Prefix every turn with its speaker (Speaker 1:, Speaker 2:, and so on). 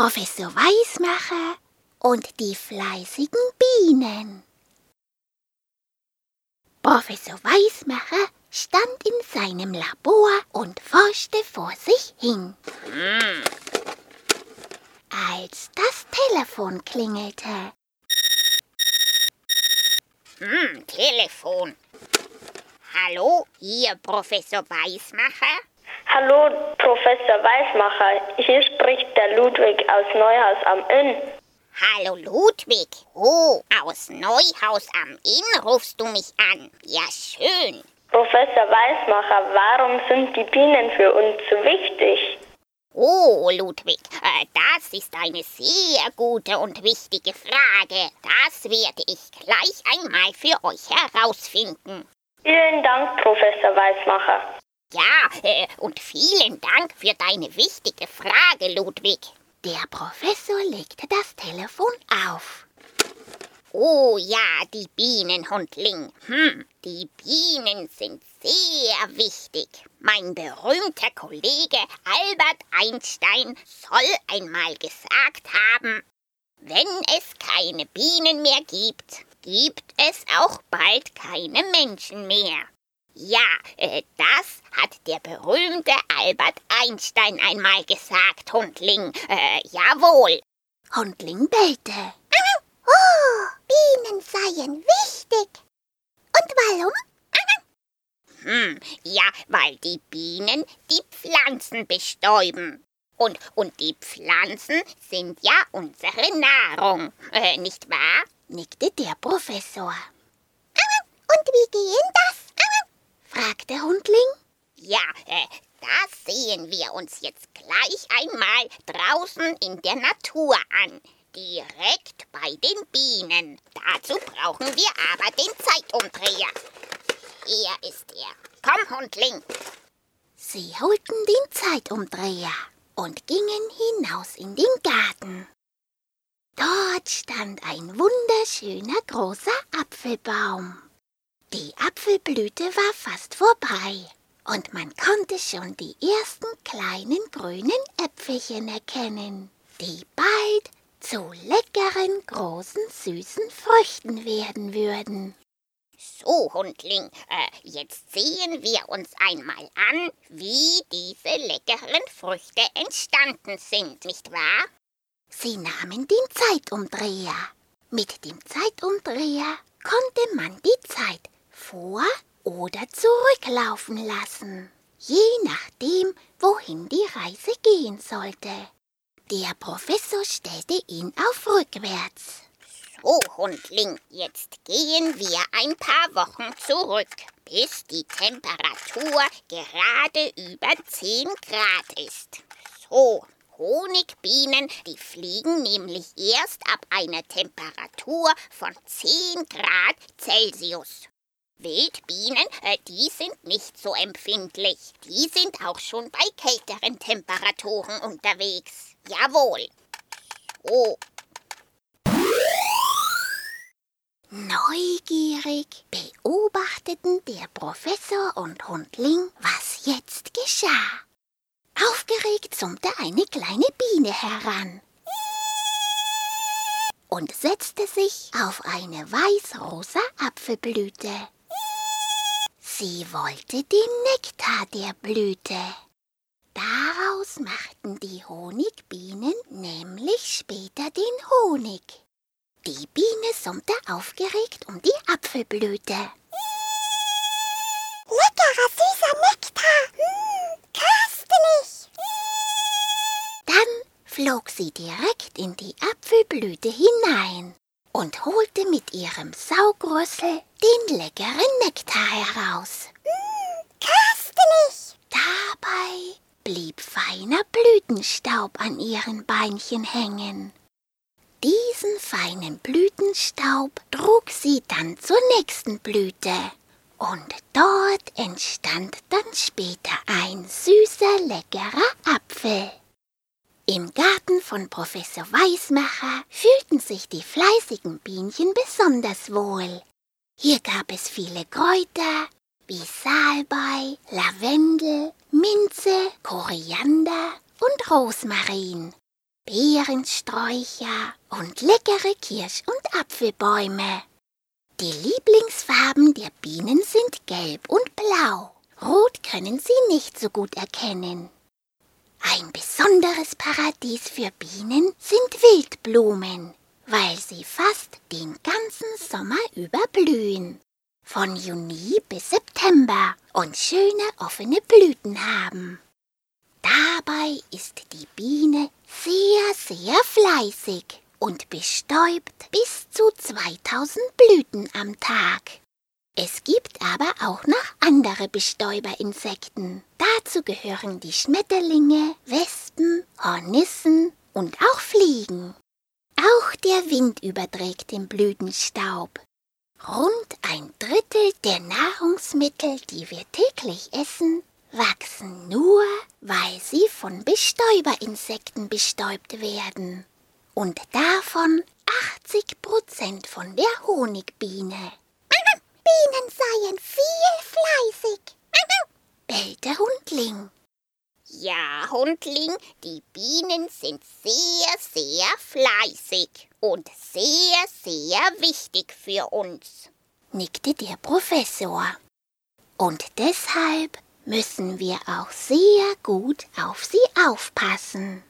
Speaker 1: Professor Weismacher und die fleißigen Bienen. Professor Weismacher stand in seinem Labor und forschte vor sich hin. Als das Telefon klingelte,
Speaker 2: Hm, Telefon. Hallo, hier Professor Weismacher?
Speaker 3: Hallo, Professor Weismacher. Hier spricht der Ludwig aus Neuhaus am Inn.
Speaker 2: Hallo Ludwig. Oh, aus Neuhaus am Inn rufst du mich an. Ja, schön.
Speaker 3: Professor Weismacher, warum sind die Bienen für uns so wichtig?
Speaker 2: Oh, Ludwig, äh, das ist eine sehr gute und wichtige Frage. Das werde ich gleich einmal für euch herausfinden.
Speaker 3: Vielen Dank, Professor Weismacher.
Speaker 2: Ja, äh, und vielen Dank für deine wichtige Frage, Ludwig.
Speaker 1: der Professor legte das Telefon auf.
Speaker 2: Oh ja, die Bienenhundling. Hm, die Bienen sind sehr wichtig. Mein berühmter Kollege Albert Einstein soll einmal gesagt haben, wenn es keine Bienen mehr gibt, gibt es auch bald keine Menschen mehr. Ja, äh, das hat der berühmte Albert Einstein einmal gesagt, Hundling. Äh, jawohl.
Speaker 1: Hundling bellte. Oh, Bienen seien wichtig. Und warum?
Speaker 2: Hm, ja, weil die Bienen die Pflanzen bestäuben. Und, und die Pflanzen sind ja unsere Nahrung, äh, nicht wahr?
Speaker 1: nickte der Professor. Und wie gehen das? Fragte Hundling.
Speaker 2: Ja, äh, das sehen wir uns jetzt gleich einmal draußen in der Natur an. Direkt bei den Bienen. Dazu brauchen wir aber den Zeitumdreher. Hier ist er. Komm, Hundling.
Speaker 1: Sie holten den Zeitumdreher und gingen hinaus in den Garten. Dort stand ein wunderschöner großer Apfelbaum. Die Apfelblüte war fast vorbei und man konnte schon die ersten kleinen grünen Äpfelchen erkennen, die bald zu leckeren, großen, süßen Früchten werden würden.
Speaker 2: So, Hundling, äh, jetzt sehen wir uns einmal an, wie diese leckeren Früchte entstanden sind, nicht wahr?
Speaker 1: Sie nahmen den Zeitumdreher. Mit dem Zeitumdreher konnte man die Zeit vor oder zurücklaufen lassen, je nachdem, wohin die Reise gehen sollte. Der Professor stellte ihn auf rückwärts.
Speaker 2: So, Hundling, jetzt gehen wir ein paar Wochen zurück, bis die Temperatur gerade über 10 Grad ist. So, Honigbienen, die fliegen nämlich erst ab einer Temperatur von 10 Grad Celsius. Wildbienen, äh, die sind nicht so empfindlich. Die sind auch schon bei kälteren Temperaturen unterwegs. Jawohl. So,
Speaker 1: Neugierig beobachteten der Professor und Hundling, was jetzt geschah. Aufgeregt summte eine kleine Biene heran und setzte sich auf eine weiß-rosa Apfelblüte. Sie wollte den Nektar der Blüte. Daraus machten die Honigbienen nämlich später den Honig. Die Biene summte aufgeregt um die Apfelblüte. Leckerer, süßer Nektar. Hm, köstlich. Dann flog sie direkt in die Apfelblüte hinein und holte mit ihrem Saugrüssel den leckeren Nektar heraus. köstlich. Dabei blieb feiner Blütenstaub an ihren Beinchen hängen. Diesen feinen Blütenstaub trug sie dann zur nächsten Blüte. Und dort entstand dann später ein süßer, leckerer Apfel. Im Garten von Professor Weismacher fühlten sich die fleißigen Bienchen besonders wohl. Hier gab es viele Kräuter wie Salbei, Lavendel, Minze, Koriander und Rosmarin. Beerensträucher und leckere Kirsch- und Apfelbäume. Die Lieblingsfarben der Bienen sind gelb und blau. Rot können sie nicht so gut erkennen. Ein besonderes Paradies für Bienen sind Wildblumen, weil sie fast den ganzen Sommer über blühen. Von Juni bis September und schöne offene Blüten haben. Dabei ist die Biene sehr, sehr fleißig und bestäubt bis zu 2000 Blüten am Tag. Es gibt aber auch noch andere Bestäuberinsekten. Dazu gehören die Schmetterlinge, Wespen, Hornissen und auch Fliegen. Auch der Wind überträgt den Blütenstaub. Rund ein Drittel der Nahrungsmittel, die wir täglich essen, wachsen nur, weil sie von Bestäuberinsekten bestäubt werden. Und davon 80 Prozent von der Honigbiene. Bienen seien viel fleißig, bellte Hundling.
Speaker 2: Ja, Hundling, die Bienen sind sehr, sehr fleißig und sehr, sehr wichtig für uns,
Speaker 1: nickte der Professor. Und deshalb müssen wir auch sehr gut auf sie aufpassen.